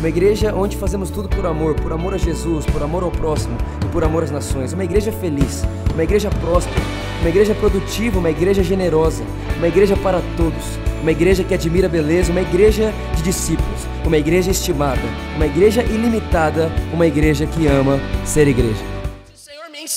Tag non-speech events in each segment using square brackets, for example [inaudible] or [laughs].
uma igreja onde fazemos tudo por amor, por amor a Jesus, por amor ao próximo e por amor às nações. Uma igreja feliz, uma igreja próspera, uma igreja produtiva, uma igreja generosa, uma igreja para todos, uma igreja que admira a beleza, uma igreja de discípulos, uma igreja estimada, uma igreja ilimitada, uma igreja que ama ser igreja.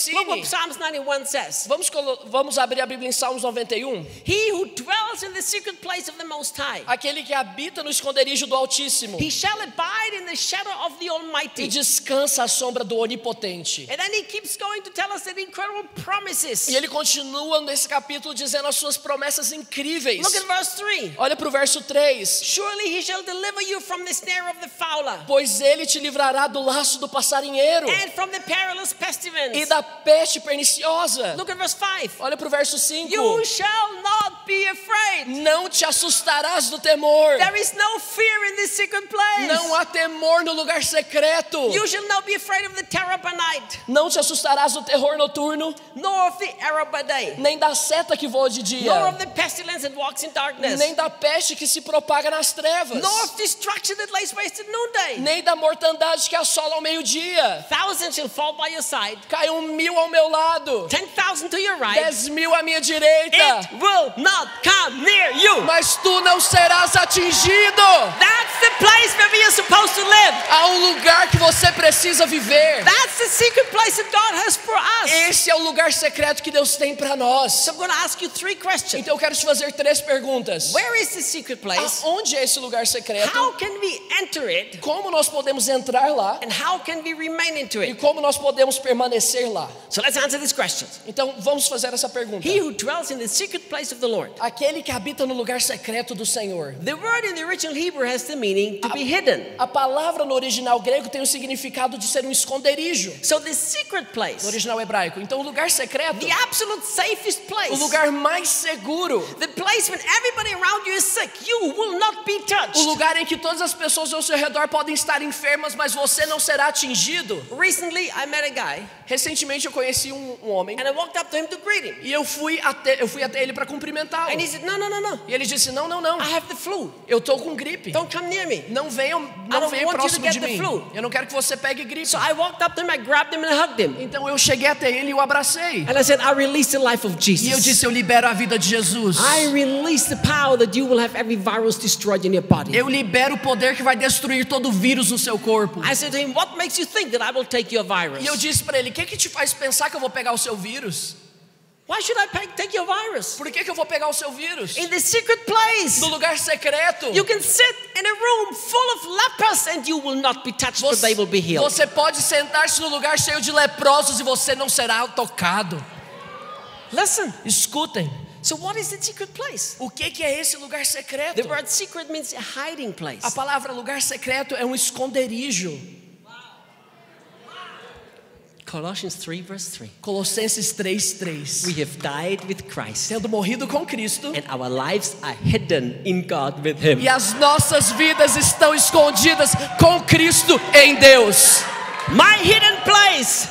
Me Look what ensine. Psalms 91 says. Vamos, vamos abrir a Bíblia em Salmos 91. He who dwells in the secret place of the Most High, Aquele que habita no esconderijo do Altíssimo he shall abide in the shadow of the e Almighty. descansa à sombra do Onipotente. And then he keeps going to tell us the incredible promises. E ele continua nesse capítulo dizendo as suas promessas incríveis. Look at verse 3. Olha para o verso 3. Surely he shall deliver you from the snare of the fowler Pois ele te livrará do laço do passarinheiro and from the perilous e pestilence. da peste perniciosa. Look at verse 5. Olha para o verso 5. You shall not be afraid. Não te assustarás do temor. There is no fear in this secret place. Não há temor no lugar secreto. You shall not be afraid of the terror by night, Não te assustarás do terror noturno, nor of the arrow by day, nem da seta que voa de dia, nor of the pestilence that walks in darkness, nem da peste que se propaga nas trevas, nor of destruction that lays waste at noonday. nem da mortandade que assola ao meio-dia. Thousands shall fall by your side, Caiam mil ao meu lado, ten thousand to your right. dez mil à minha direita, It will not come near you. mas tu não serás atingido. That's the place where we are supposed to live. Há um lugar que você precisa viver. That's the secret place that God has for us. Esse é o lugar secreto que Deus tem para nós. So I'm going to ask you three questions. Então eu quero te fazer três perguntas. Where is the secret place? Onde é esse lugar secreto? How can we enter it? Como nós podemos entrar lá? And how can we remain into E it? como nós podemos permanecer lá? So let's answer these questions. Então vamos fazer essa pergunta. He who dwells in the secret place of the Lord. Aquele que habita no lugar secreto do Senhor. The word in the original Hebrew has the meaning to be hidden. A palavra no original grego tem o significado de ser um esconderijo. So the secret No place, original hebraico. Então o lugar secreto, the absolute safest o place, lugar mais seguro, the place when everybody around you is sick, you will not be o touched. lugar em que todas as pessoas ao seu redor podem estar enfermas, mas você não será atingido. Recently, I met a guy Recentemente eu conheci um, um homem and I walked up to him to greet him. e eu fui até, eu fui até ele para cumprimentá-lo. And he said, No, no, no, no. E ele disse: Não, não, não. I have the flu. Eu tô com gripe. Don't come near me. Não venham, não don't venha want you to próximo de mim. flu. Eu não quero que você pegue gripe. So I walked up to him, I grabbed him and hugged him. Então eu cheguei até ele e o abracei. And I said, I release the life of E eu Jesus. disse: Eu libero a vida de Jesus. I release the power that you will have every virus destroyed in your body. Eu libero o poder que vai destruir todo vírus no seu corpo. I said to him, What makes you think that I will take your virus? E eu disse para ele: O que que te faz pensar que eu vou pegar o seu vírus? Why should I take your virus? Por que que eu vou pegar o seu vírus? In the secret place, No lugar secreto. you can sit in a room full of lepers and you will not be touched, but they will be healed. Você pode sentar-se no lugar cheio de leprosos e você não será tocado. Listen. Escutem. So, what is the secret place? O que que é esse lugar secreto? The word secret means a hiding place. A palavra lugar secreto é um esconderijo. Colossians 3, verse 3. Colossenses 3:3. We have died with Christ, Tendo morrido com Cristo and our lives are hidden in God with Him. e as nossas vidas estão escondidas com Cristo em Deus. My hidden place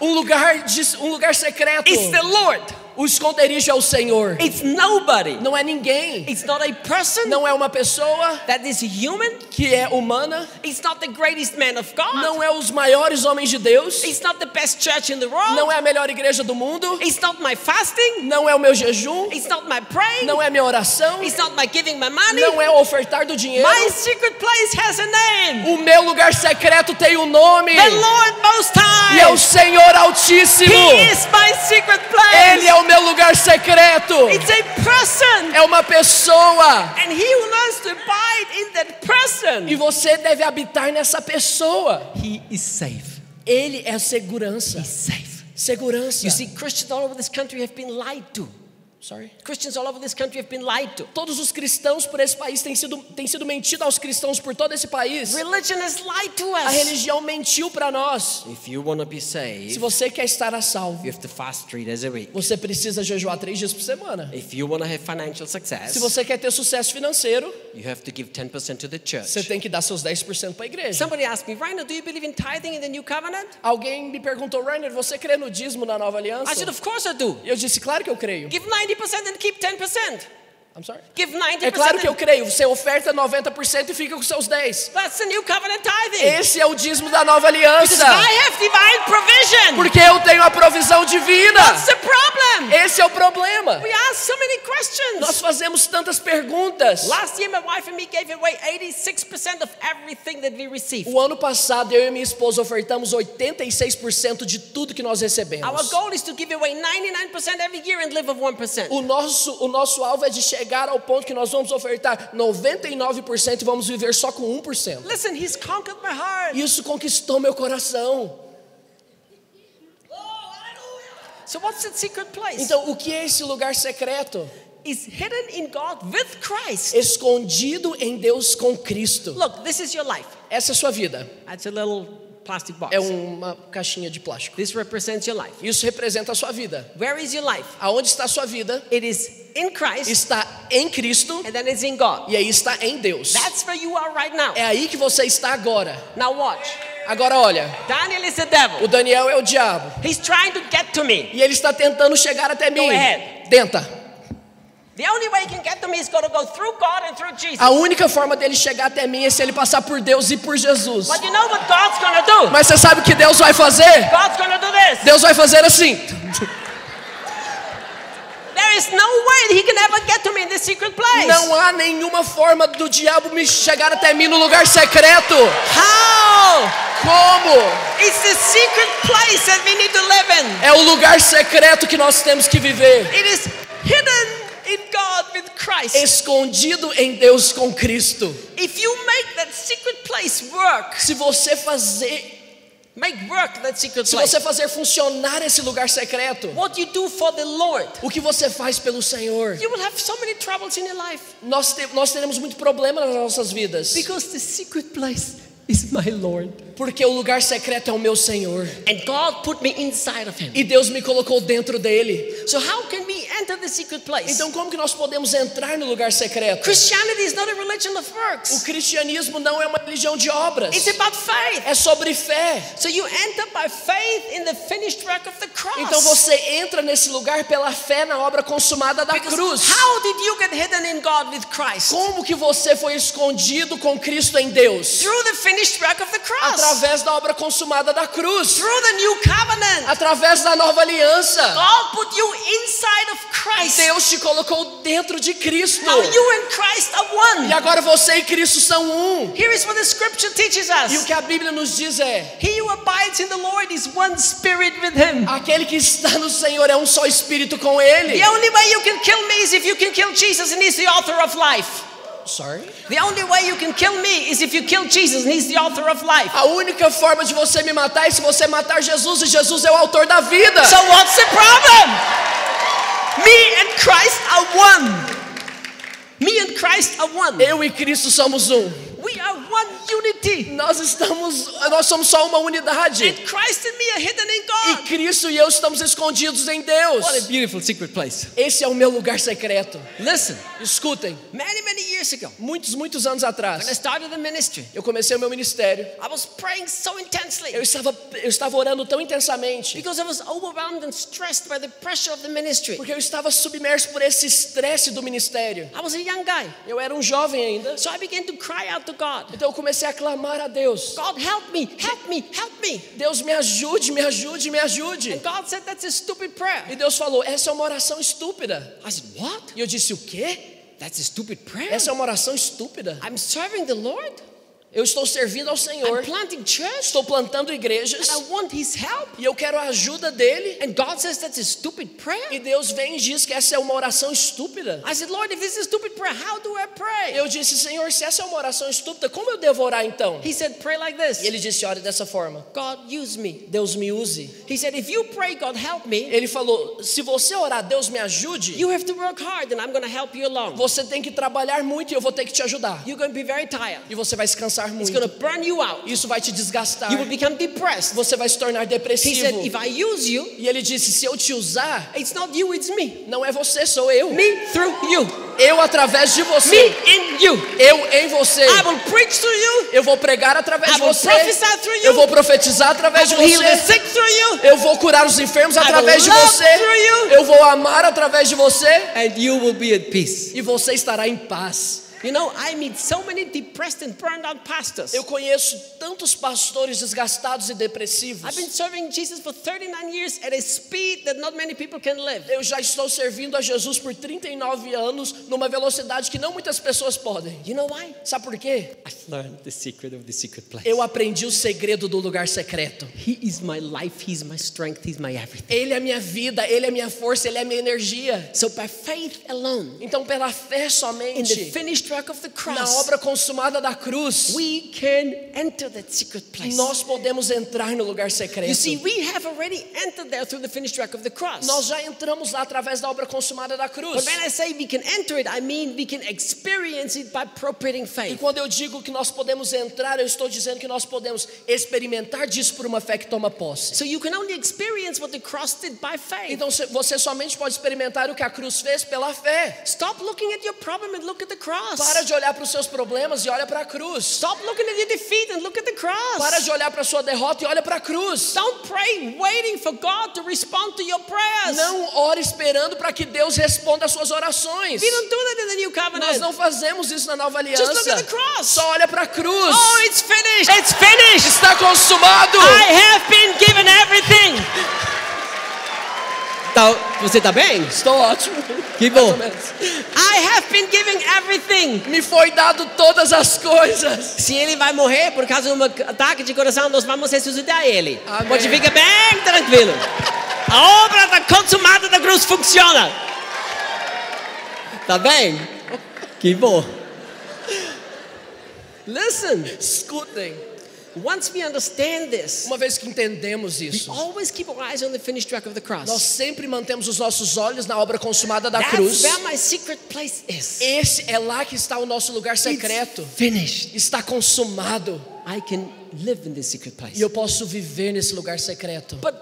Um lugar de, um lugar secreto. is the Lord. O esconderijo é o Senhor. It's nobody. Não é ninguém. It's not a person Não é uma pessoa that is human. Que é humana. It's not the greatest man of God. Não é os maiores homens de Deus. It's not the best church in the world. Não é a melhor igreja do mundo. It's not my fasting. Não é o meu jejum. It's not my praying. Não é minha oração. It's not my giving my money. Não é o ofertar do dinheiro. My secret place has a name. O meu lugar secreto tem um nome. The Lord Most E é o High. Senhor Altíssimo. He is my secret Ele é place. o meu lugar secreto. It's a person. É uma pessoa. And he who learns to abide in that person, E você deve habitar nessa pessoa. he is safe. Ele é segurança. He's safe. Segurança. You see, Christians all over this country have been lied to. Sorry. Christians all over this country have been lied to. Todos os cristãos por esse país têm sido, têm sido mentido aos cristãos por todo esse país. Religion has lied to A us. religião mentiu para nós. If you want to be Se saved, você quer estar a salvo, you have to fast three days a week. você precisa jejuar três dias por semana. If you want to have financial success, Se você quer ter sucesso financeiro, you have to give 10% to the church. você tem que dar seus 10% para a igreja. Somebody asked me, Rainer, do you believe in tithing in the new covenant? Alguém me perguntou, Rainer, você crê no dízimo na nova aliança? I said, of course I do. Eu disse, claro que eu creio. Give 90% and keep 10%. I'm sorry. Give 90%. É claro que eu creio. Você oferta 90% e fica com seus 10. That's the new covenant tithing. Esse é o dízimo da nova aliança. I have divine provision. Porque eu tenho a provisão divina. What's the problem? Esse é o problema. We ask so many questions. Nós fazemos tantas perguntas. Last year, my wife and me gave away 86% of everything that we received. O ano passado, eu e minha esposa ofertamos 86% de tudo que nós Our recebemos. goal is to give away 99% every year and live of 1%. O nosso, o nosso alvo é de chegar ao ponto que nós vamos ofertar 99% e vamos viver só com 1%. Listen, he's conquered my heart. Isso conquistou meu coração. So, what's that secret place? Então, o que é esse lugar secreto? It's hidden in God with Christ. Escondido em Deus com Cristo. Look, this is your life. Essa é a sua vida. That's a little plastic box. É uma caixinha de plástico. This represents your life. Isso representa a sua vida. Where is your life? Aonde está a sua vida? It is in Christ, Está em Cristo and then it's in God. e aí está em Deus. That's where you are right now. É aí que você está agora. Now watch. Agora olha, Daniel is the devil. o Daniel é o diabo He's trying to get to me. e ele está tentando chegar até mim. Go ahead. Tenta. The only way he can get to me is going to go through God and through Jesus. A única forma dele chegar até mim é se ele passar por Deus e por Jesus. But you know what God's to do? Mas você sabe o que Deus vai fazer? God's to do this. Deus vai fazer assim. There is no way that he can ever get to me in this secret place. Não há nenhuma forma do diabo me chegar até mim no lugar secreto. How? Como? It's the secret place that we need to live in. É o lugar secreto que nós temos que viver. It is hidden in God with Christ. Escondido em Deus com Cristo. If you make that secret place work, Se você fazer, make work that secret se você fazer funcionar esse lugar secreto, What you do for the Lord, o que você faz pelo Senhor? you will have so many troubles in your life Nós, te- nós teremos muito problema nas nossas vidas. because the secret place is my Lord. Porque o lugar secreto é o meu Senhor. And God put me inside of him. E Deus me colocou dentro dele. So how can we enter the secret place? Então como que nós podemos entrar no lugar secreto? Christianity is not a religion of O works. cristianismo não é uma religião de obras. It's about faith. É sobre fé. So you enter by faith in the finished work of the cross. Então você entra nesse lugar pela fé na obra consumada da Because cruz. how did you get hidden in God with Christ? Como que você foi escondido com Cristo em Deus? Through the finished work of the cross. Através da obra consumada da cruz. Through the new covenant. Através da nova aliança. God put you inside of Christ. Deus te colocou dentro de Cristo. Now you and Christ are one. E agora você e Cristo são um. Here is what the scripture teaches E o us. que a Bíblia nos diz é: He who abides in the Lord is one spirit with him. aquele que está no Senhor é um só espírito com Ele. The only way you can kill me is if you can kill Jesus and he's the author of life. Sorry. The only way you can kill me is if you kill Jesus and he's the author of life. A única forma de você me matar é se você matar Jesus e Jesus é o autor da vida. So what's the problem? Me and Christ are one. Me and Christ are one. Eu e Cristo somos um. We are one unity. Nós estamos, nós somos só uma unidade. And Christ and me are hidden in E God. Cristo e eu estamos escondidos em Deus. What a beautiful secret place. Esse é o meu lugar secreto. Listen, Escutem, many, many years ago, muitos, muitos anos when I atrás, started the ministry, eu comecei o meu ministério. I was praying so intensely Eu estava, eu estava orando tão intensamente, because I was overwhelmed and stressed by the pressure of the ministry. porque eu estava submerso por esse estresse do ministério. I was a young guy. Eu era um jovem ainda, So I began to cry out to God então eu comecei a clamar a Deus: God, help me, help me, help me. Deus, me ajude, me ajude, me ajude. And God said, That's a stupid prayer. E Deus falou: Essa é uma oração estúpida. I said, What? E eu disse: O quê? That's a stupid prayer. Essa é uma oração estúpida. I'm serving the Lord. Eu estou servindo ao Senhor. Church. Estou plantando igrejas. And I want His help. E eu quero a ajuda dele. And God says that's a stupid prayer. E Deus vem e diz que essa é uma oração estúpida. I said, Lord, if this is a stupid prayer, how do I pray? Eu disse, Senhor, se essa é uma oração estúpida, como eu devo orar então? He said, pray like this. E ele disse, ore dessa forma. Me. Deus me use. He said, if you pray, God, help me, Ele falou, se você orar, Deus me ajude. you have to work hard and I'm going to help you along. Você tem que trabalhar muito e eu vou ter que te ajudar. You're going to be very tired. E você vai se cansar It's muito. going to burn you out. Isso vai te desgastar. You will become depressed. Você vai se tornar He depressivo. said, if I use you, E ele disse, se eu te usar, it's not you, it's me. não é você, sou eu. Me through you. Eu através de Me você. in you. Eu em você. I will preach through you. Eu vou pregar através I de will você. prophesy through you. Eu vou profetizar I através de will heal the você. sick through you. Eu vou curar os enfermos will através de love você. through you. Eu vou amar através de você. And you will be at peace. E você estará em paz. You know, I meet so many depressed and burned out pastors. Eu conheço tantos pastores desgastados e depressivos. I've been serving Jesus for 39 years at a speed that not many people can live. Eu já estou servindo a Jesus por 39 anos numa velocidade que não muitas pessoas podem. You know why? Sabe por quê? I've learned the secret of the secret place. Eu aprendi o segredo do lugar secreto. He is my life, He's my strength, He's my everything. Ele é minha vida, ele é minha força, ele é minha energia. So by faith alone, Então, pela fé in the somente, finished na cross, obra consumada da cruz, we can enter that secret place. nós podemos entrar no lugar secreto. You see, we have already entered there through the finished work of the cross. Nós já entramos lá através da obra consumada da cruz. But when I say we can enter it, I mean we can experience it by appropriating E faith. quando eu digo que nós podemos entrar, eu estou dizendo que nós podemos experimentar disso por uma fé que toma posse. So you can only experience what the cross did by faith. Então você somente pode experimentar o que a cruz fez pela fé. Stop looking at your problem and look at the cross. Para de olhar para os seus problemas e olha para a cruz. Stop looking at your defeat and look at the cross. Para de olhar para a sua derrota e olha para a cruz. Don't pray waiting for God to respond to your prayers. Não ore esperando para que Deus responda às suas orações. We don't do that in the new Nós covenant. não fazemos isso na nova Just look aliança. at the cross. Só olha para a cruz. Oh, it's finished. It's finished. Está consumado. I have been given everything. Tá, você tá bem? Estou ótimo. Que bom. I have been given everything. Me foi dado todas as coisas. Se ele vai morrer por causa de um ataque de coração, nós vamos ressuscitar ele. Amém. Pode ficar bem tranquilo. A obra da consumada da cruz funciona. Tá bem? Que bom. Listen, Escutem. Once we understand this, Uma vez que entendemos we isso, always keep our eyes on the finished work of the nós cross. sempre mantemos os nossos olhos na obra consumada da That's cruz. where my secret place is. Esse é lá que está o nosso lugar secreto. It's finished. Está consumado. I can live in this secret place. E eu posso viver nesse lugar secreto. But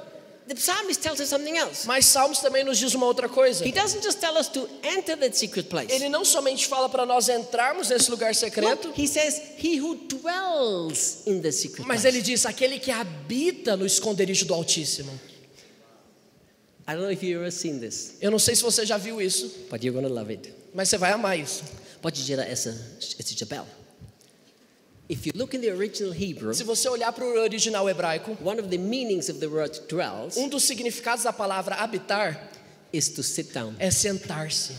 the psalmist tells us something else. Mas Salmos também nos diz uma outra coisa. He doesn't just tell us to enter that secret place. Ele não somente fala para nós entrarmos nesse lugar secreto, Look, he says, He who dwells in the secret mas ele diz aquele que habita no esconderijo do Altíssimo. I don't know if you've ever seen this, Eu não sei se você já viu isso, but you're to love it. mas você vai amar isso. Pode gerar essa, esse chapéu. If you look in the original Hebrew, Se você olhar para o original hebraico, one of the meanings of the word dwells um dos significados da palavra habitar is to sit down. é sentar-se,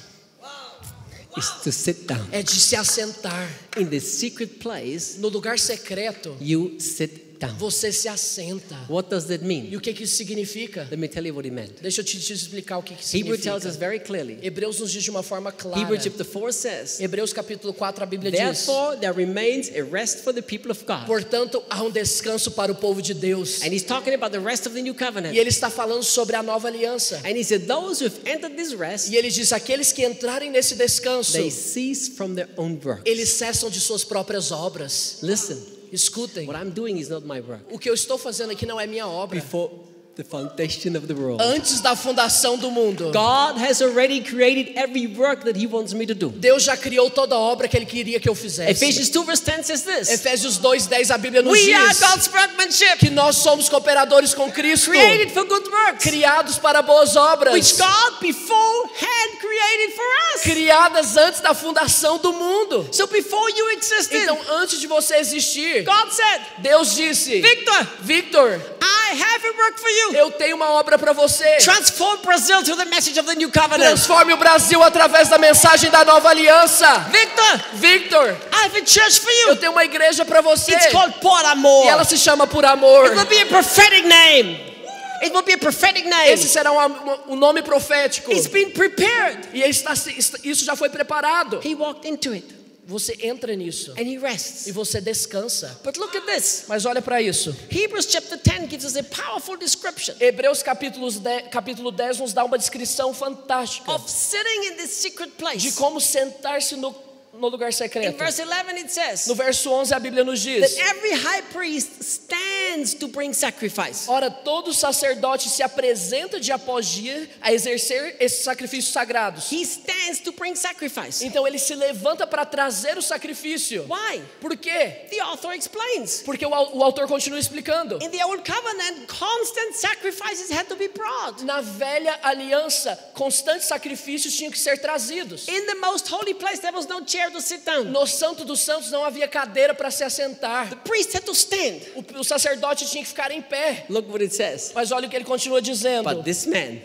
Is to sit down. é de se assentar. In the secret place, No lugar secreto, you sit down. você se assenta. What does that E mean? o que, que isso significa? Let me tell you what it meant. Deixa eu te, te explicar o que, que Hebrew tells us significa. very clearly. Hebreus nos diz de uma forma clara. Hebrews chapter 4 says, Hebreus capítulo 4, a Bíblia diz: Therefore, there remains a rest for the people of God. Portanto, há um descanso para o povo de Deus. And he's talking about the rest of the new covenant. E ele está falando sobre a nova aliança. And he said, Those who have entered this rest, E ele diz: aqueles que entrarem nesse descanso, they cease from their own works. eles cessam de suas próprias obras. Listen, Escutem, what I'm doing is not my work. o que eu estou fazendo aqui não é minha obra. Before the foundation of the world, Antes da fundação do mundo, God has already created every work that He wants me to do. Deus já criou toda a obra que Ele queria que eu fizesse. Ephesians 2 verse 10 says this Efésios 2:10 a Bíblia nos We are diz God's workmanship, que nós somos cooperadores com Cristo, created for good works, criados para boas obras, which God beforehand created for us. criadas antes da fundação do mundo. So before you existed, Então, antes de você existir, God said, Deus disse: Victor, Victor, I have a work for you. Eu tenho uma obra para você. Transform Brazil through the message of the new covenant. Transforme o Brasil através da mensagem da nova aliança. Victor, Victor, I have a church for eu you. tenho uma igreja para você. It's called Por Amor. E ela se chama Por Amor. It will be a prophetic name. It will be a prophetic name. Esse será um, um nome profético. It's been prepared. E está, isso já foi preparado. He walked into it Você entra nisso and he rests. e você descansa. But look at this. Mas olha para isso. Hebrews chapter 10 gives us a powerful description Hebreus capítulos 10, capítulo 10 nos dá uma descrição fantástica of sitting in this secret de place. como sentar-se no, no lugar In secreto. verse 11 it says No verso 11 a Bíblia nos that diz: every high priest stands to bring sacrifice. Ora, todo sacerdote se apresenta dia após dia a exercer esses sacrifícios sagrados. He stands to bring sacrifice. Então ele se levanta para trazer o sacrifício. Why? Por quê? The author explains. Porque o, o autor continua explicando. In the old covenant, constant sacrifices had to be brought. Na velha aliança, constantes sacrifícios tinham que ser trazidos. In the most holy place, there was no chair to sit down. No Santo dos Santos não havia cadeira para se assentar. The priest had to stand. O, o sacerdote tinha que ficar em pé. Look what it says. Mas olha o que ele continua dizendo. But this man,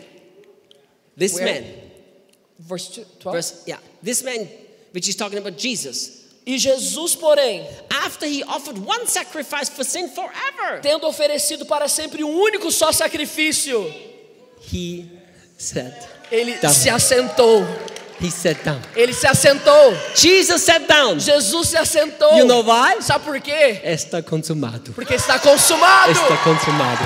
this Where? man, Verse 12. verse, yeah, this man, which is talking about Jesus, E Jesus, porém, after he offered one sacrifice for sin forever, tendo oferecido para sempre um único só sacrifício, he sat. ele Down. se assentou. He sat down. Ele se assentou. Jesus sat down. Jesus se assentou. You know why? Sabe por quê? Está consumado. Porque está consumado. Está consumado.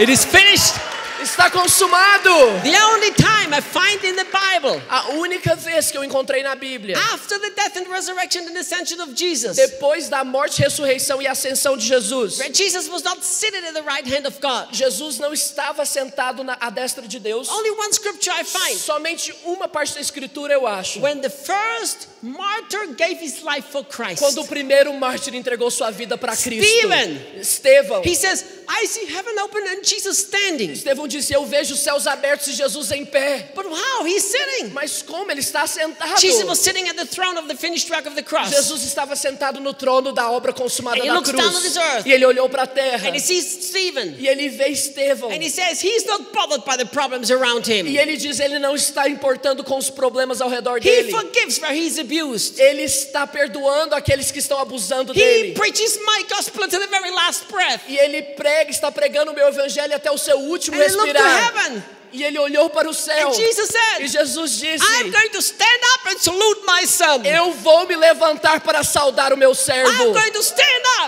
It is finished. Está consumado. The only time I find in the Bible A única vez que eu encontrei na Bíblia, after the death and resurrection and ascension of Jesus, depois da morte, ressurreição e ascensão de Jesus, Jesus was not seated at the right hand of God. Jesus não estava sentado na, à destra de Deus. Only one scripture I find. Somente uma parte da escritura eu acho. When the first martyr gave his life for Christ, Quando o primeiro mártir entregou sua vida para Cristo, Stephen. Estevão, he says, I see heaven open and Jesus standing. Estevão disse: Eu vejo os céus abertos e Jesus em pé. But how? He's sitting. Mas como ele está sentado? Jesus was sitting at the throne of the finished work of the cross. Jesus estava sentado no trono da obra consumada And he da looks down on this cruz. earth. E ele olhou para a terra. And he sees Stephen. E ele vê Estevão. And he says he's not bothered by the problems around him. E ele diz: Ele não está importando com os problemas ao redor He dele. forgives where he's abused. Ele está perdoando aqueles que estão abusando He dele. preaches my gospel to the very last breath. E ele prega, está pregando o meu evangelho até o seu último And he looked to respirar. heaven. E ele olhou para o céu. Jesus E said, Jesus disse: I'm going to stand up and salute my son. Eu vou me levantar para saudar o meu servo.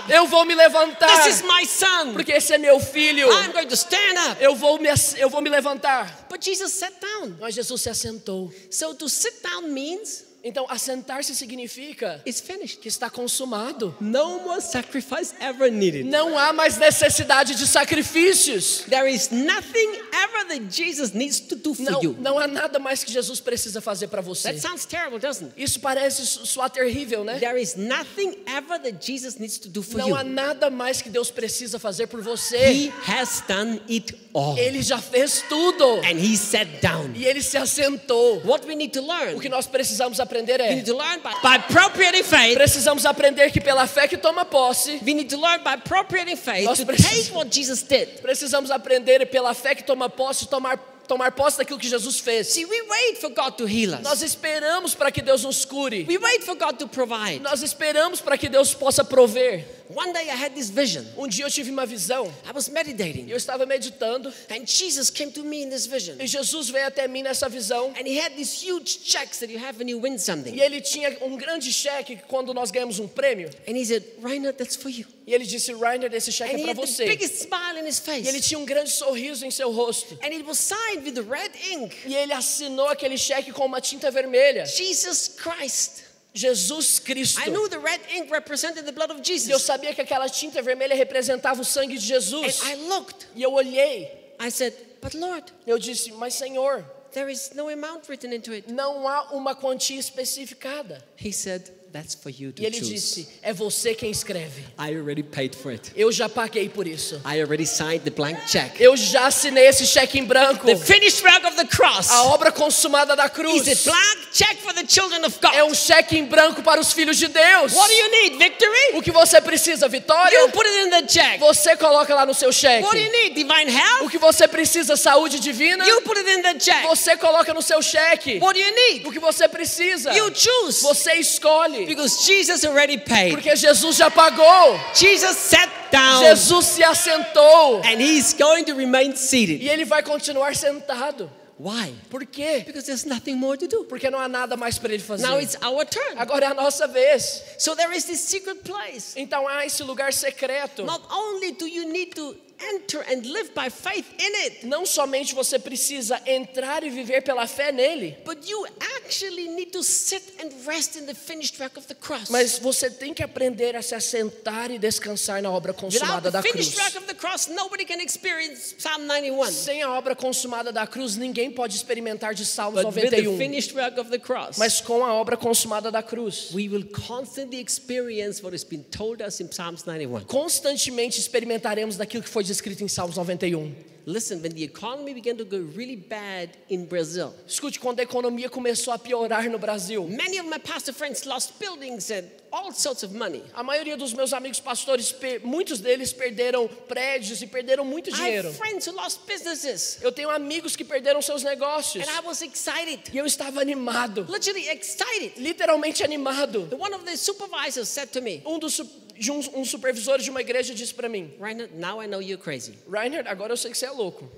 Eu vou me levantar. This is my son. Porque esse é meu filho. I'm going to stand up. Eu vou me, eu vou me levantar. But Jesus sat down. Mas Jesus se assentou. So to sit down means Então, assentar-se significa it's finished. que está consumado. No more sacrifice ever needed. Não há mais necessidade de sacrifícios. There is nothing ever that Jesus needs to do for Não, you. não há nada mais que Jesus precisa fazer para você. That sounds terrible, doesn't it? Isso parece so- soar terrível, né? There is nothing ever that Jesus needs to do for Não há you. nada mais que Deus precisa fazer por He você. has done it all. Ele já fez tudo. And he sat down. E ele se assentou. What we need to learn, O que nós precisamos aprender we é: need to learn by, by appropriating faith. precisamos aprender que pela fé que toma posse, We need to learn by appropriating faith Nós to precisamos- take what Jesus did. precisamos aprender pela fé que toma posse, tomar, tomar posse daquilo que Jesus fez. See, we wait for God to heal Nós us. esperamos para que Deus nos cure. We wait for God to provide. Nós esperamos para que Deus possa prover. One day I had this vision. Um dia eu tive uma visão. I was meditating. Eu estava meditando And Jesus came to me in this vision. e Jesus veio até mim nessa visão. And he had these huge checks that you have when you win something. E ele tinha um grande cheque quando nós ganhamos um prêmio. And he said, Rainer, that's for you. E ele disse: Rainer, esse cheque And é para você. biggest smile in his E ele face. tinha um grande sorriso em seu rosto. And it was signed with red ink. E ele assinou aquele cheque com uma tinta vermelha. Jesus Christ. Jesus Cristo. I knew the red ink represented the blood of eu Jesus. sabia que aquela tinta vermelha representava o sangue de Jesus. I looked. E eu olhei. I said, But Lord, Eu disse: Mas Senhor, there is no amount written into it. não há uma quantia especificada. He said, that's for you to E ele choose. disse: É você quem escreve. I already paid for it. Eu já paguei por isso. I already signed the blank check. Eu já assinei esse cheque em branco. The finished work of the cross A obra consumada da is cruz a blank check for the children of God. é um cheque em branco para os filhos de Deus. What do you need? Victory? O que você precisa, Vitória? You put it in the check. Você coloca lá no seu cheque. What do you need? Divine O health? que você precisa, saúde divina? You put it in the check. Você coloca no seu cheque. What do you need? O que você precisa? You choose. Você escolhe. Because Jesus already paid. Porque Jesus já pagou. Jesus sat down Jesus se assentou. and he's going to remain seated. E ele vai continuar sentado. Why? Por quê? Because there's nothing more to do. Porque não há nada mais para ele fazer. Now it's our turn. Agora é a nossa vez. So there is this secret place. Então há esse lugar secreto. Not only do you need to enter and live by faith in it, Não somente você precisa entrar e viver pela fé nele, but you actually need to sit and rest in the finished work of the cross. mas você tem que aprender a se assentar e descansar na obra consumada da cruz. finished work of the cross, nobody can experience Psalm 91. Sem a obra consumada da cruz, ninguém pode experimentar de Salmos But with the 91. finished work of the cross, Mas com a obra consumada da cruz, we will constantly experience what has been told us in Psalms 91. constantemente experimentaremos daquilo que foi descrito em Salmos 91. Listen, when the economy began to go really bad in Brazil, Escute, quando a economia começou a piorar no Brasil, many of my pastor friends lost buildings and all sorts of money. a maioria dos meus amigos pastores, muitos deles perderam prédios e perderam muito I dinheiro. have friends who lost businesses, Eu tenho amigos que perderam seus negócios and I was excited, e eu estava animado, literally excited. literalmente animado. One of the supervisors said to me, Um dos de um, um supervisor de uma igreja disse para mim: Reinhard, now I know you're crazy. Reinhard, agora eu sei que você é louco.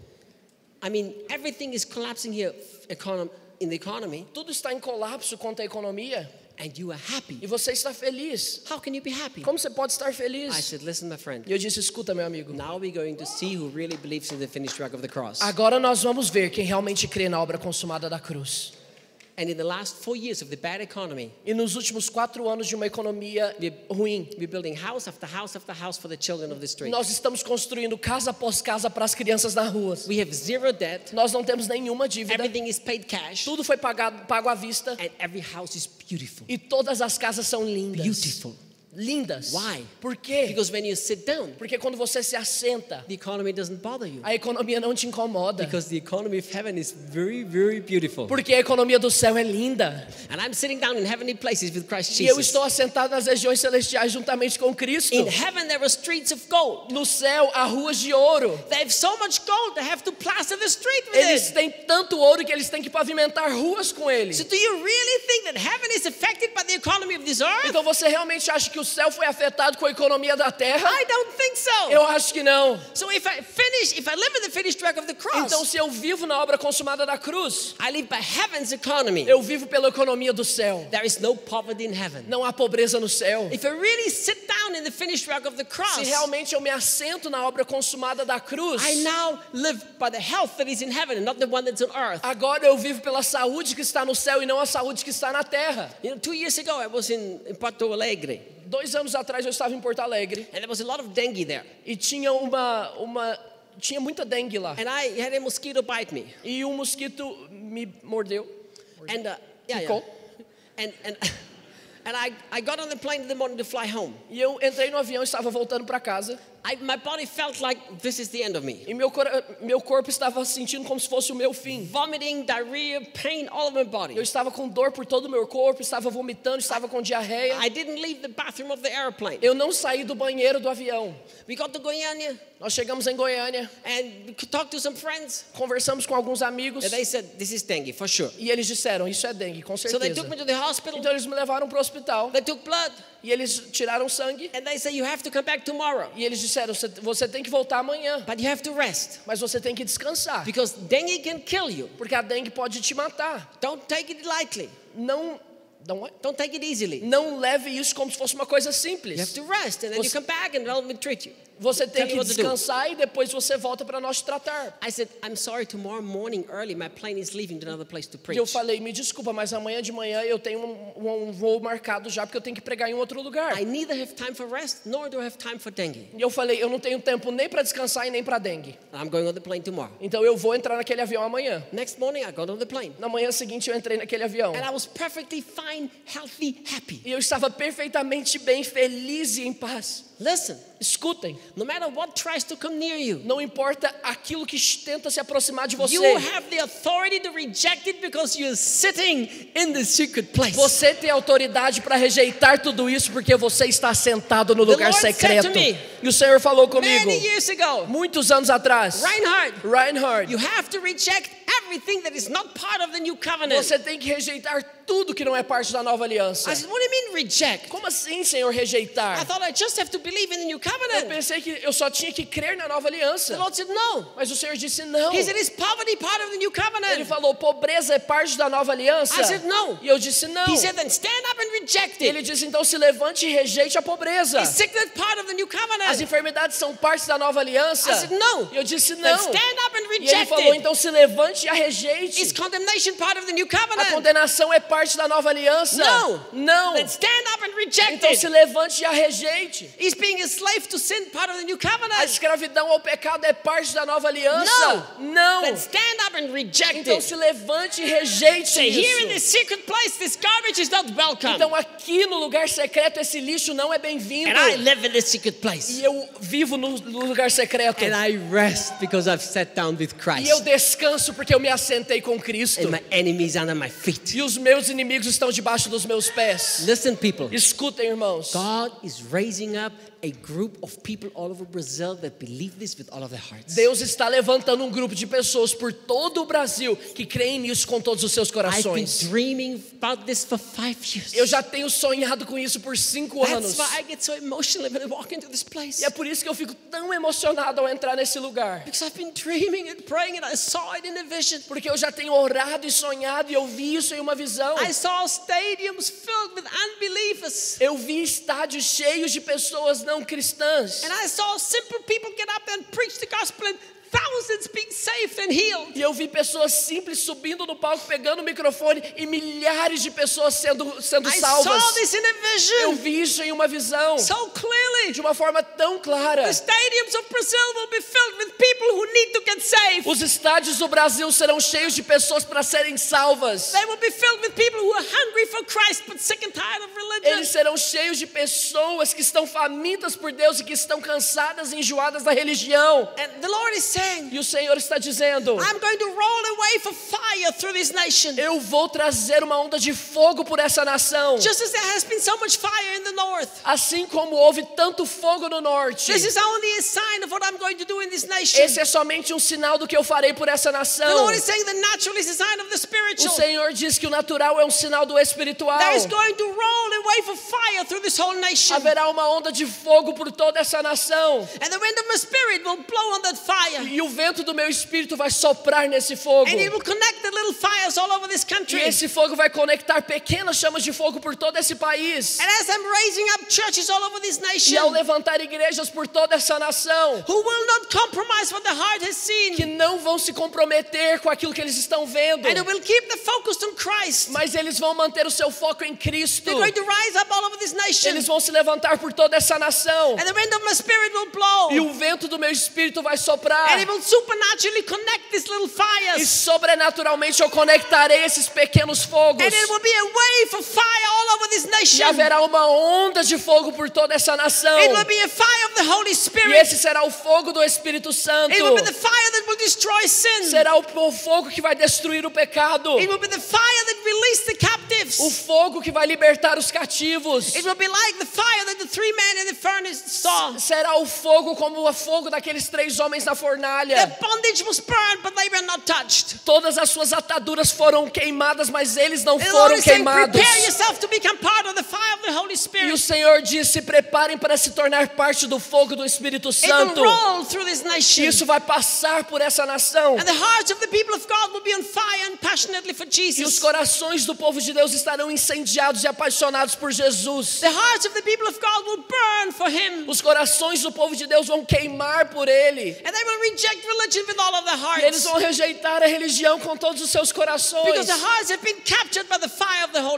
I mean, everything is collapsing here in the economy, Tudo está em colapso quanto à economia and you are happy. e você está feliz. How can you be happy? Como você pode estar I feliz? said, listen, my friend. E eu disse: Escuta, meu amigo. Now we're going to see who really believes in the finished work of the cross. Agora nós vamos ver quem realmente crê na obra consumada da cruz. And in the last four years of the bad economy, E nos últimos quatro anos de uma economia ruim, we're building house after house after house for the children of the street. nós estamos construindo casa após casa para as crianças na rua. We have zero debt. Nós não temos nenhuma dívida. Everything is paid cash. Tudo foi pagado, pago à vista. And every house is beautiful. E todas as casas são lindas. Beautiful. Lindas. Why? Por quê? Because when you sit down, Porque quando você se assenta, the economy doesn't bother you. a economia não te incomoda. Because the economy of heaven is very, very beautiful. Porque a economia do céu é linda. And I'm sitting down in heavenly places with Christ E eu Jesus. estou assentado nas regiões celestiais juntamente com Cristo. In heaven, there are streets of gold. No céu há ruas de ouro. They have so much gold, they have to plaster the street with Eles it. têm tanto ouro que eles têm que pavimentar ruas com ele. So, do you really think that heaven is affected by the economy of this earth? Então você realmente acha que o céu foi afetado com a economia da terra? I don't think so. Eu acho que não. So, if I finish, if I live in the finished work of the cross, Então se eu vivo na obra consumada da cruz, I live by heaven's economy. eu vivo pela economia do céu. There is no poverty in heaven. Não há pobreza no céu. If I really sit down in the finished work of the cross, Se realmente eu me assento na obra consumada da cruz, I now live by the health that is in heaven and not the one that's on earth. agora eu vivo pela saúde que está no céu e não a saúde que está na terra. You know, two years ago I was in, in Porto Alegre Dois anos atrás eu estava em Porto Alegre and there was a lot of dengue there. e tinha uma, uma tinha muita dengue lá. And I had a mosquito bite me. E um mosquito me mordeu. And uh, yeah, yeah. And, and, [laughs] and I, I got on the plane in the morning to fly home. E eu entrei no avião, estava voltando para casa I, my body felt like this is the end of me. e meu, meu corpo estava sentindo como se fosse o meu fim. Vomiting, diarrhea, pain all over my Eu body. estava com dor por todo o meu corpo, estava vomitando, estava com diarreia. I didn't leave the bathroom of the airplane. Eu não saí do banheiro do avião. We got to Goiânia Nós chegamos em Goiânia, and to some friends. conversamos com alguns amigos And they said, this is dengue for sure. e eles disseram: Isso é dengue, com So they certeza. took me to the hospital. Então eles me levaram para o hospital They took blood. E eles tiraram sangue And they said, you have to come back tomorrow. e eles disseram: Você, você tem que voltar amanhã, But you have to rest. mas você tem que descansar, Because dengue can kill you. porque a dengue pode te matar. Don't take it lightly. Não, não, Don't take it easily. não leve isso como se fosse uma coisa You have simples. to rest and then you Você- come back and they'll treat you. Você tem que you descansar e depois você volta para nós tratar. I said, I'm sorry, tomorrow morning early, my plane is leaving to another place to E preach. eu falei: Me desculpa, mas amanhã de manhã eu tenho um, um voo marcado já porque eu tenho que pregar em outro lugar. I neither have time for rest nor do I have time for dengue. E eu falei: Eu não tenho tempo nem para descansar e nem para dengue. I'm going on the plane tomorrow. Então eu vou entrar naquele avião amanhã. Next morning, I got on the plane. Na manhã seguinte eu entrei naquele avião. And I was perfectly fine fine, healthy, happy. E eu estava perfeitamente bem, feliz e em paz. Listen, Escutem, no matter what tries to come near you, não importa aquilo que tenta se aproximar de você. you have the authority to reject it because you're sitting in the secret place. Você tem autoridade para rejeitar tudo isso porque você está sentado no lugar Lord said secreto. to me, E o Senhor falou comigo, Many years ago, muitos anos atrás, Reinhard, Reinhard, you have to reject everything that is not part of the new covenant. você tem que rejeitar tudo que não é parte da nova aliança. I said, what do you mean reject? Como assim, Senhor, rejeitar? I thought I just have to believe in the new Eu covenant. pensei que eu só tinha que crer na nova The aliança. Lord said, no. Mas o Senhor disse não. He said, is poverty part of the new Ele covenant? falou, pobreza é parte da nova aliança. I said, no. E eu disse não. He said, then stand up and reject Ele it. disse, então se levante e rejeite a pobreza. Is sickness part of the new As covenant? enfermidades são parte da nova aliança. I said, no. E eu disse Then não. stand up and E ele reject falou, então se levante e a rejeite. Is condemnation part of the new A covenant? condenação é parte da nova aliança. No. Não. Then stand up and reject Então se it. levante e a rejeite. Is being a slave to sin part of the new A covenant? escravidão ao pecado é parte da nova aliança. Não. Then stand up and reject Então it. se levante e rejeite Say, here in isso. this secret place, this garbage is not welcome. Então aqui no lugar secreto esse lixo não é bem-vindo. And I live in this secret place. E eu vivo no, no lugar secreto. And I rest because I've sat down with E eu Christ. descanso porque eu me assentei com Cristo. And my enemies under my feet. E os meus inimigos estão debaixo dos meus pés. Listen, people. Escutem, irmãos. God is raising up a group of people all over Brazil that believe this with all of their hearts. Deus está levantando um grupo de pessoas por todo o Brasil que creem nisso com todos os seus I've been corações. dreaming about this for five years. Eu já tenho sonhado com isso por cinco anos. That's why I get so emotional when I walk into this place. E é por isso que eu fico tão emocionado ao entrar nesse lugar. Because I've been dreaming and praying and I saw it in a vision. Porque eu já tenho orado e sonhado e eu vi isso em uma visão. I saw stadiums filled with unbelievers. Eu vi estádios cheios de pessoas não cristãs. And I saw simple people get up and preach the gospel and thousands being saved and healed. E eu vi pessoas simples subindo no palco, pegando o microfone e milhares de pessoas sendo, sendo I salvas. saw this in a Eu vision vi isso em uma visão so clearly. de uma forma tão clara. The stadiums of Brazil will be filled with people who need to get saved. Os estádios do Brasil serão cheios de pessoas para serem salvas. They will be filled with people who are hungry for Christ but sick and tired of religion. Eles serão cheios de pessoas que estão famintas por Deus e que estão cansadas e enjoadas da religião. And the Lord is saying, E o Senhor está dizendo: I'm going to roll a wave of fire through this nation. Eu vou trazer uma onda de fogo por essa nação. Just as there has been so much fire in the north. Assim como houve tanto fogo no norte. This is only a sign of what I'm going to do in this nation. Esse é somente um sinal do que eu farei por essa The nação. Lord is saying the natural is a sign of the O spiritual. Senhor diz que o natural é um sinal do espiritual. There is going to roll a wave of fire through this whole nation. Haverá uma onda de fogo por toda essa nação. And the wind of my spirit will blow on that fire. E o vento do meu espírito vai soprar nesse fogo. And it will connect the little fires all over this E esse fogo vai conectar pequenas chamas de fogo por todo esse país. And as I'm raising up churches all over this E ao nation levantar igrejas por toda essa nação, que não vão se comprometer com aquilo que eles estão vendo, and who will keep the focus on Christ, mas eles vão manter o seu foco em Cristo. nation. Eles vão se levantar por toda essa nação. And the wind of my spirit will blow. E o vento do meu espírito vai soprar. And it will supernaturally connect these little E sobrenaturalmente eu conectarei esses pequenos fogos. And it will be a wave of fire all over this E nation. haverá uma onda de fogo por toda essa nação. It will be a fire of the Holy E Spirit. esse será o fogo do Espírito Santo. It will be the fire that will destroy sin. Será o fogo que vai destruir o pecado. It will be the fire that releases the captives. O fogo que vai libertar os cativos. It will be like the fire that the three men in the furnace saw. Será o fogo como o fogo daqueles três homens na fornalha. Their bondage was burned, but they were not touched. Todas as suas ataduras foram queimadas, mas eles não the Lord foram saying, queimados. prepare yourself to become part of the fire of the Holy E o Spirit. Senhor diz: se preparem para se tornar parte do fogo do Espírito It will Santo. roll through this nation. Isso vai passar por essa nação. And the hearts of the people of God will be on fire and passionately for E os Jesus. corações do povo de Deus estarão incendiados e apaixonados por Jesus. The hearts of the people of God will burn for Him. Os corações do povo de Deus vão queimar por Ele. And they will reject religion with all of their E eles vão rejeitar a religião com todos os seus corações.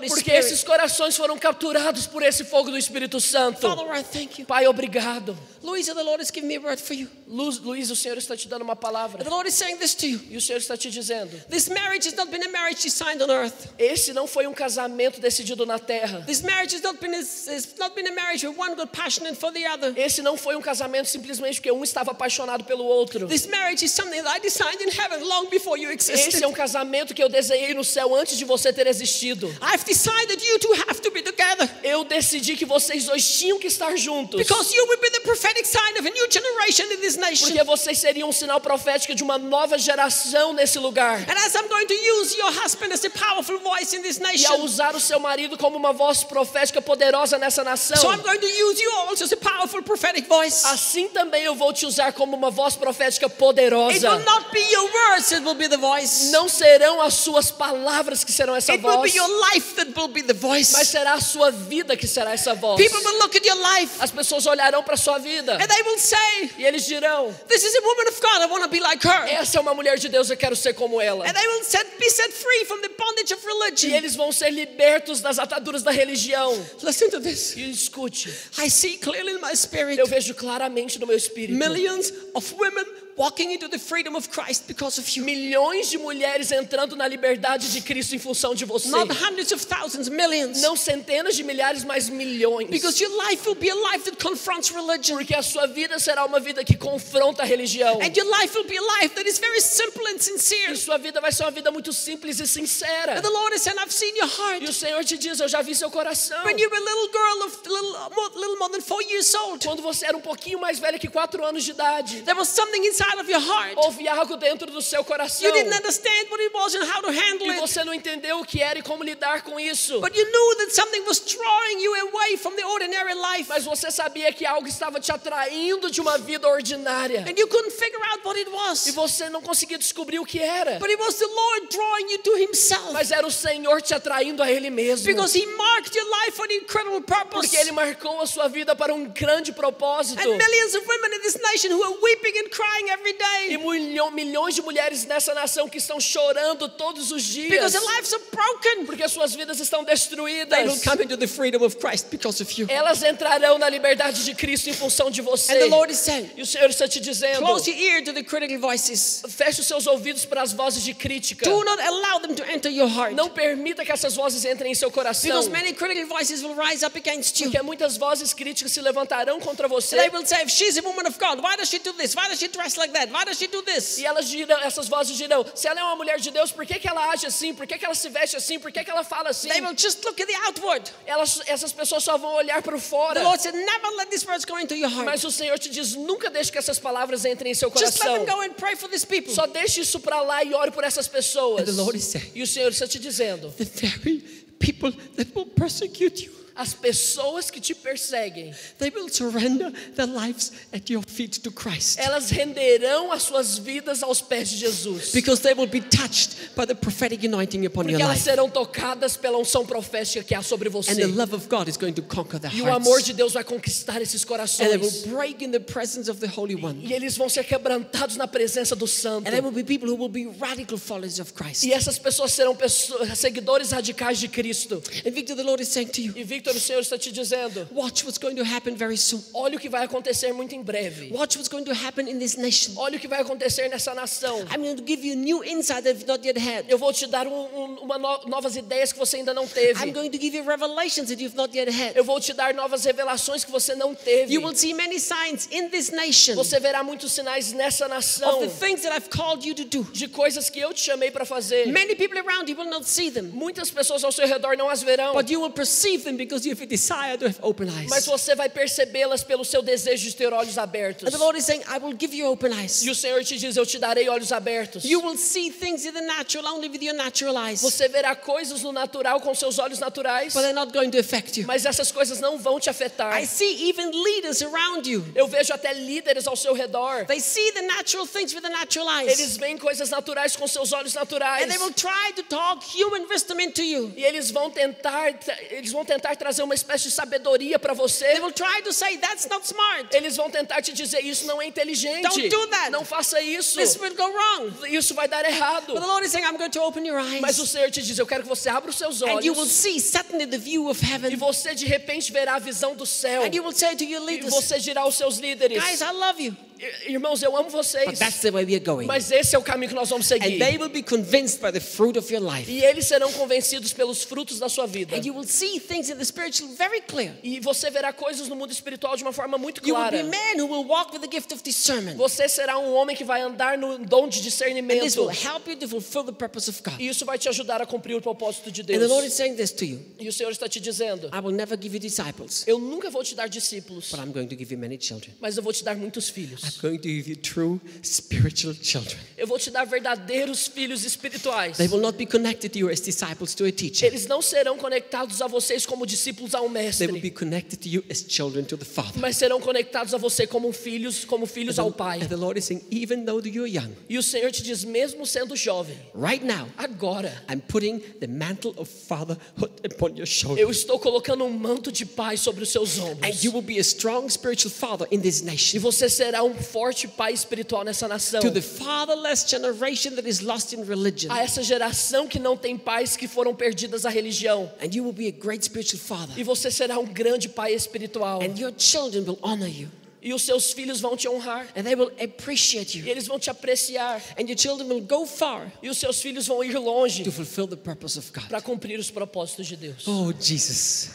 Porque esses corações foram capturados por esse fogo do Espírito Santo. Father, I thank you. Pai, obrigado. Louisa, the Lord has given me a word for you. Luz, Luiz, o Senhor está te dando uma palavra. The Lord is saying this to you. E o Senhor está te dizendo: This marriage has not been a marriage designed on earth. esse não foi um casamento decidido na terra. This marriage has not been a, has not been a marriage where one got passionate for the other. Esse não foi um casamento simplesmente porque um estava apaixonado pelo outro. This marriage is something that I designed in heaven long before you existed. Esse é um casamento que eu desenhei no céu antes de você ter existido. I've decided you two to be together Eu decidi que vocês dois tinham que estar juntos. because you will be the prophetic sign of a new generation in this nation. Porque vocês seriam um sinal profético de uma nova geração nesse lugar. And as I'm going to use your husband as a powerful voice in this E ao nation, usar o seu marido como uma voz profética poderosa nessa nação, so I'm going to use you also as a powerful prophetic voice. assim também eu vou te usar como uma voz profética It poderosa. will not be your words that will be the voice. Não serão as suas palavras que serão essa It will be voz, your life that will be the mas voice. Será a sua vida que será essa voz. People will look at your life As pessoas olharão para sua vida and they will say, e eles dirão: This is a woman of God, I want to be like her. essa é uma mulher de Deus, eu quero ser como ela. And they will be set free from the bondage of E religion. eles vão ser libertos das ataduras da religião. Listen to this. E escute, I see clearly in my spirit eu vejo claramente no meu espírito millions of women walking into the freedom of Christ because of you. milhões de mulheres entrando na liberdade de Cristo em função de você. Not hundreds of thousands, millions. Não centenas de milhares, mas milhões. Because your life will be a life that confronts religion. Porque a sua vida será uma vida que confronta a religião. And your life will be a life that is very simple and sincere. E sua vida vai ser uma vida muito simples e sincera. And the Lord has said, I've seen your heart. E o Senhor te diz: Eu já vi seu coração. When you were a little girl of little more, little more than four years old, Quando você era um pouquinho mais velha que quatro anos de idade, there was something inside of your heart. houve algo dentro do seu coração. You didn't understand what it was and how to handle E it. você não entendeu o que era e como lidar com isso. But you knew that something was drawing you away from the ordinary life. Mas você sabia que algo estava te atraindo de uma vida ordinária. And you couldn't figure out what it E was. você não conseguia descobrir o que era. But it was the Lord drawing you to Himself. Mas era o Senhor te atraindo a Ele mesmo. Because He marked your life for an incredible purpose. Porque Ele marcou a sua vida para um grande propósito. And millions of women in this nation who are weeping and crying every E day milhão- milhões de mulheres nessa nação que estão chorando todos os dias. because their lives are broken. Porque suas vidas estão They will destruídas. come into the freedom of Christ because of you. Elas entrarão na liberdade de Cristo em função de você. And the Lord is saying, E o Senhor está te dizendo: close your ear to the critical voices. feche os seus ouvidos para as vozes de crítica. Do not allow them to enter your heart. Não permita que essas vozes entrem em seu coração. Because many critical voices will rise up against you. Porque muitas vozes críticas se levantarão contra você. They will say, if she's a woman of God, why does she do this? Why does she dress like that? Why does she do this? E elas dirão, essas vozes dirão: se ela é uma mulher de Deus, por que, que ela age assim? Por que, que ela se veste assim? Por que, que ela fala assim? They will just look at the outward. Elas, essas pessoas só vão olhar para o fora. The Lord said, never let these words go into your heart. Mas o Senhor te diz: nunca deixe que essas palavras entrem em seu Just let coração. them go and pray for these people. Só deixe isso para lá e ore por essas pessoas. And the Lord is saying, E o Senhor está te dizendo: the very people that will persecute you, as pessoas que te perseguem, they will surrender their lives at your feet to Christ. elas renderão as suas vidas aos pés de Jesus. Because they will be touched by the prophetic anointing upon Porque your elas life. serão tocadas pela unção profética que há sobre And você. the love of God is going to conquer their E o amor hearts. de Deus vai conquistar esses And they will corações. break in the presence of the Holy One. E eles vão ser quebrantados na presença do Santo. And there will be people who will be radical followers of Christ. E essas pessoas serão pessoas, seguidores radicais de Cristo. And Victor, the Lord is saying to you, E Victor, o Senhor está te dizendo: watch what's going to happen very soon. olha o que vai acontecer muito em breve. Watch what's going to happen in this nation. Olha o que vai acontecer nessa nação. I'm going to give you new insight that you've not yet had. Eu vou te dar um, um, uma no, novas ideias que você ainda não teve. I'm going to give you revelations that you've not yet had. Eu vou te dar novas revelações que você não teve. You will see many signs in this nation of Você verá muitos sinais nessa nação the things that I've called you to do. de coisas que eu te chamei para fazer. Many people around you will not see them, Muitas pessoas ao seu redor não as verão, but you will perceive them because you have a desire to have open mas eyes. você vai percebê-las pelo seu desejo de ter olhos abertos. And the Lord is saying, I will give you open eyes. E o Senhor te diz: Eu te darei olhos abertos. You will see things in the natural only with your natural eyes, Você verá coisas no natural com seus olhos naturais, but they're not going to affect you. mas essas coisas não vão te afetar. I see even leaders around you. Eu vejo até líderes ao seu redor. They see the natural things with the natural eyes. Eles veem coisas naturais com seus olhos naturais. And they will try to talk human wisdom into you. E eles vão tentar, eles vão tentar trazer uma espécie de sabedoria para você. They will try to say that's not smart. Eles vão tentar te dizer isso não é inteligente. Don't do that. Não faça isso. This will go wrong. Isso vai dar errado. But the Lord is saying, I'm going to open your eyes. Mas o Senhor te diz, eu quero que você abra os seus And you will olhos see suddenly the view of e você de repente verá a visão do céu. And you will say to your E você dirá aos seus líderes, guys, I love you. "I- irmãos, eu amo vocês. that's the way we are going. Mas esse é o caminho que nós vamos And seguir. they will be convinced by the fruit of your life. E eles serão convencidos pelos frutos da sua vida. And you will see things in the spiritual very clear. E você verá coisas no mundo espiritual de uma forma muito You will clara. be men who will walk with the gift of discernment. Você será um homem que vai andar no dom de discernimento. will help you to fulfill the purpose of God. E isso vai te ajudar a cumprir o propósito de And the Lord is Deus. saying this to you E o Senhor está te dizendo: I will never give you disciples, Eu nunca vou te dar discípulos, but I'm going to give you many children. mas eu vou te dar muitos filhos. I'm going to give you true spiritual children. Eu vou te dar verdadeiros filhos espirituais. They will not be connected to you as disciples to a teacher. Eles não serão conectados a vocês como discípulos a um They will be mestre, connected to you as children to the Father. mas serão conectados a você como filhos, como filhos ao Pai. And the Lord is saying, even though you're young, E o Senhor te diz, mesmo sendo jovem, right now, agora I'm putting the mantle of fatherhood upon your shoulder. eu estou colocando um manto de pai sobre os seus And ombros. you will be a strong spiritual father in this E nation. você será um forte pai espiritual nessa nação. To the fatherless generation that is lost in religion. A essa geração que não tem pais que foram perdidas à religião. And you will be a great spiritual father. E você será um grande pai espiritual. And your children will honor you. E os seus filhos vão te honrar. And they will appreciate E you. eles vão te apreciar. And your children will go far E os seus filhos vão ir longe to fulfill the purpose of God. para cumprir os propósitos de Deus. Oh, Jesus.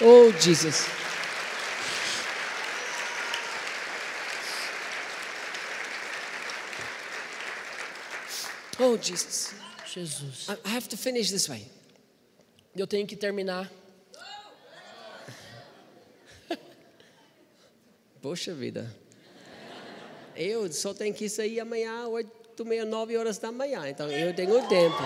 Oh, Jesus. Oh, Jesus. Jesus. I have to finish this way. Eu tenho que terminar. [laughs] Poxa vida. Eu só tenho que sair amanhã, oito, meia, nove horas da manhã. Então eu tenho tempo.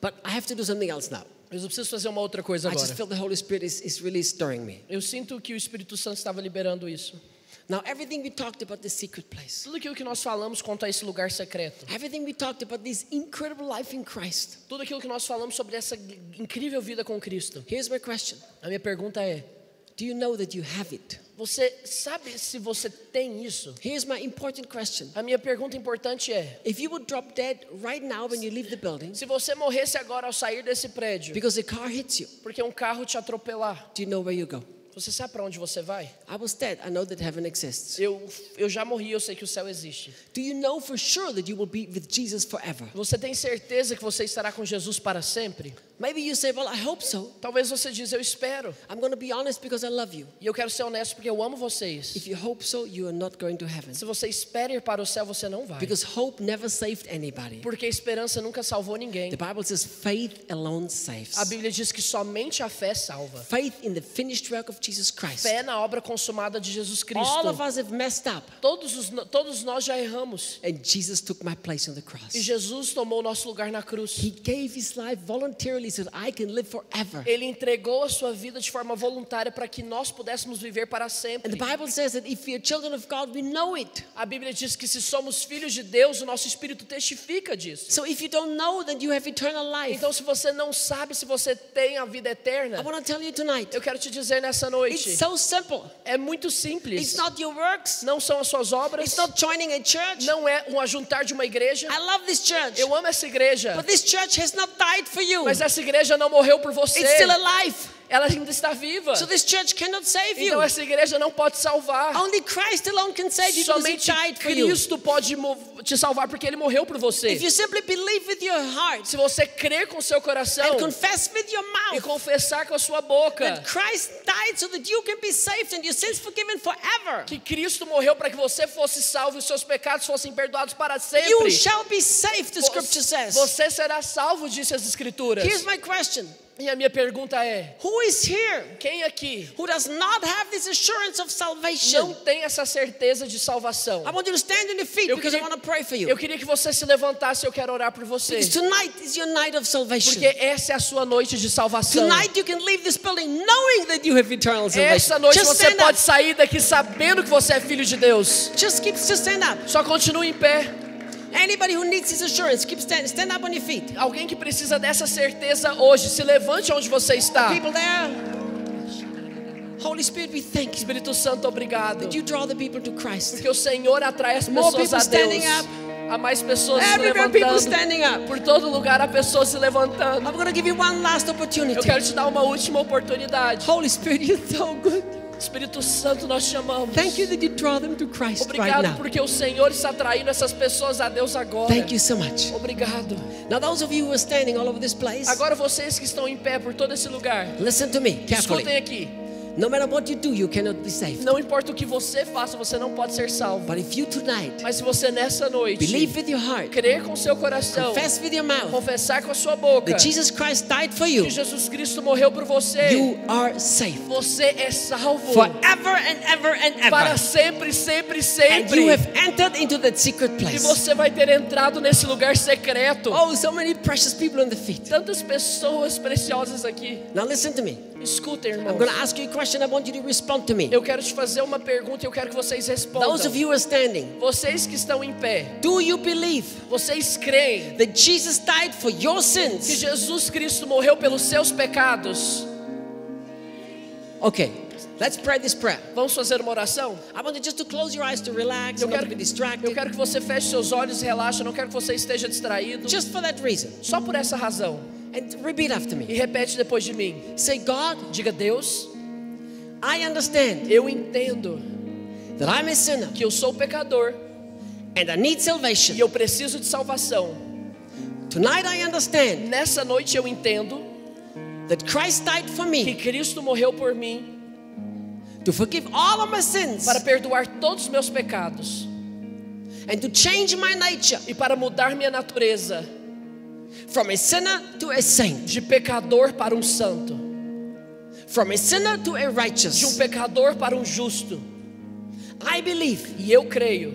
But I have to do something else now. Mas eu preciso fazer uma outra coisa I just agora. feel the Holy Spirit is, is really stirring me. Eu sinto que o Espírito Santo estava liberando isso. Now, everything we talked about the secret place, Tudo aquilo que nós falamos quanto a esse lugar secreto. everything we talked about this incredible life in Christ. Tudo aquilo que nós falamos sobre essa incrível vida com Cristo. Here's my question A minha pergunta é: Do you know that you have it? você sabe se você tem isso? Here's my important question. A minha pergunta importante é: If you would drop dead right now when you leave the building se você morresse agora ao sair desse prédio, because a car hits you, porque um carro te atropelar, do you know where you go? Você sabe para onde você vai? I was dead. I know that heaven exists. Eu, eu já morri, eu sei que o céu existe. Do you know for sure that you will be with Jesus forever? Você tem certeza que você estará com Jesus para sempre? Maybe you say, Well, I hope so. Talvez você diz, eu espero. I'm going to be honest because I love you. E eu quero ser honesto porque eu amo vocês. If you hope so, you are not going to heaven. Se você espera ir para o céu, você não vai. Because hope never saved anybody. Porque a esperança nunca salvou ninguém. The Bible says faith alone saves. A Bíblia diz que somente a fé salva. Faith in the finished work of Jesus Christ. Fé na obra consumada de Jesus All of Cristo. us have messed up, Todos, os, todos nós já erramos. and Jesus took my place on the cross. E Jesus tomou o nosso lugar na cruz. He gave his life voluntarily I can live forever. Ele entregou a sua vida de forma voluntária para que nós pudéssemos viver para And sempre. the Bible says that if we are children of God, we know it. A Bíblia diz que se somos filhos de Deus, o nosso espírito testifica disso. So if you don't know, then you have eternal life. Então, se você não sabe se você tem a vida I eterna, want to tell you tonight, eu quero te dizer nessa noite, it's so simple. é muito It's simples. not your works. Não são as suas obras, It's not joining a church. não é um ajuntar de uma igreja. I love this church. Eu amo essa igreja, But this church has not died for you. mas essa igreja não morreu por você. Ela ainda está viva. So this church cannot save you. Então essa igreja não pode salvar. Only Christ alone can save you because he Somente died for you. Cristo pode mo- te salvar porque ele morreu por você. If you simply believe with your heart Se você crer com seu coração and confess with your e mouth confessar com a sua boca that Christ died so that you can be saved and your sins forgiven forever, que Cristo morreu para que você fosse salvo e os seus pecados fossem perdoados para you sempre. shall be saved, the scripture says. Você será salvo, disse as escrituras. Here's my question E a minha pergunta é: Who is here quem aqui who does not have this assurance of não salvation? tem essa certeza de salvação? I want you to stand on your feet Eu because I queria, want to pray for you. eu queria que você se levantasse, eu quero orar por você. Because tonight is your night of salvation. Porque essa é a sua noite de salvação. Tonight you can leave this building knowing that you have eternal salvation. Essa noite Just você pode up. sair daqui sabendo que você é filho de Deus. Just keep, just stand up. Só continue em pé. Anybody who needs this assurance, keep stand, stand up on your feet. Alguém que precisa dessa certeza hoje, se levante onde você está. People there. Holy Spirit, we thank you Espírito Santo, obrigado. that you draw the people to Christ. Porque o Senhor atrai as More pessoas a Deus. standing up. Há mais pessoas se Everywhere, people levantando. standing up. Por todo lugar há pessoas se levantando. I'm give you one last Eu opportunity. quero te dar uma última oportunidade. Holy Spirit, you're so good. Espírito Santo, nós chamamos. Thank you that you draw them to Christ right Obrigado now. porque o Senhor está atraindo essas pessoas a Deus agora. Thank you so much. Obrigado. Now, those of you who are standing all over this place, Agora vocês que estão em pé por todo esse lugar, listen to me carefully. escutem aqui. No matter what you do, you cannot be saved. Não importa o que você faça, você não pode ser salvo. But if you tonight Mas se você nessa noite believe with your heart, crer com seu coração, confess with your mouth confessar com a sua boca that Jesus Christ died for you, que Jesus Cristo morreu por você, you are saved você é salvo forever and ever and para ever. sempre, sempre, And sempre. you have entered into that secret E place. você vai ter entrado nesse lugar secreto. Oh, so many precious people on the feet. Tantas pessoas preciosas aqui. Now listen to me. Escutem, I'm irmãos. going to ask you a question. I want you to respond to me. Eu quero te fazer uma pergunta e eu quero que vocês respondam. Those of you who are standing, Vocês que estão em pé, do you believe vocês creem that Jesus died for your que sins? Jesus Cristo morreu pelos seus pecados? Okay, let's pray this prayer. Vamos fazer uma oração? I want you just to close your eyes to relax, Eu not quero, to be eu distracted. quero que você feche seus olhos e relaxe. Eu não quero que você esteja distraído. Just for that reason. Só por essa razão. And repeat after E me. repete depois de mim. Say, God, Diga, Deus, I understand eu entendo that I'm a sinner que eu sou pecador and I need e salvation. eu preciso de salvação. Tonight I understand Nessa noite eu entendo that Christ died for que me Cristo morreu por mim to forgive all of my sins para perdoar todos os meus pecados and to change my nature e para mudar minha natureza from a sinner to a saint, de pecador para um santo, from a sinner to a de um righteous. pecador para um justo. I believe E eu creio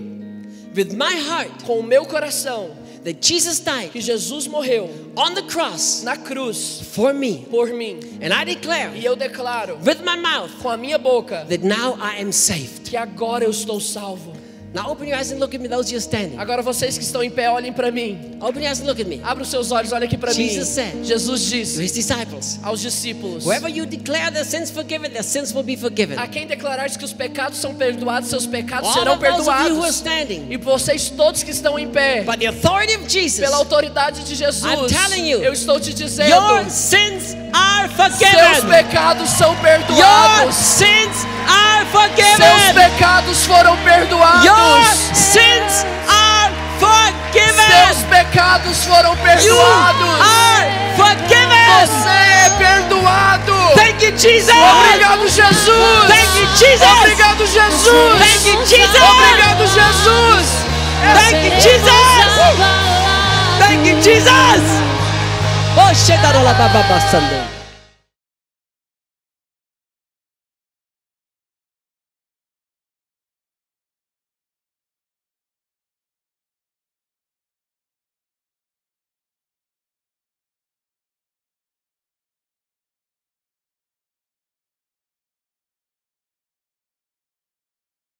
with my heart com o meu coração that Jesus died que Jesus morreu on the cross na cruz for me. por mim. And I declare E eu declaro with my mouth com a minha boca that now I am saved. que agora eu estou salvo. Now open your eyes and look at me, those you standing. Agora vocês que estão em pé, olhem para mim. Open your eyes and look at me. Abra os seus olhos, olhem aqui para mim. Jesus said- Jesus To disse his disciples, aos discípulos: whoever you declare their sins forgiven, their sins will be forgiven. A quem declarar que os pecados são perdoados, seus pecados All serão of those of you who are perdoados. standing, E vocês todos que estão em pé, by the authority of Jesus, pela autoridade de Jesus, I'm telling you, eu estou te dizendo: your sins are seus forgiven. pecados são Your perdoados. sins are Seus forgiven. pecados foram Your perdoados. sins are Seus forgiven. pecados foram You perdoados. are forgiven. Você é perdoado. Thank you, Jesus. Obrigado, Jesus. Thank you, Jesus. Obrigado, Jesus. Thank you, Jesus. Obrigado, Jesus. Thank you, Jesus. Thank you, Jesus. Oh, shit, Sunday.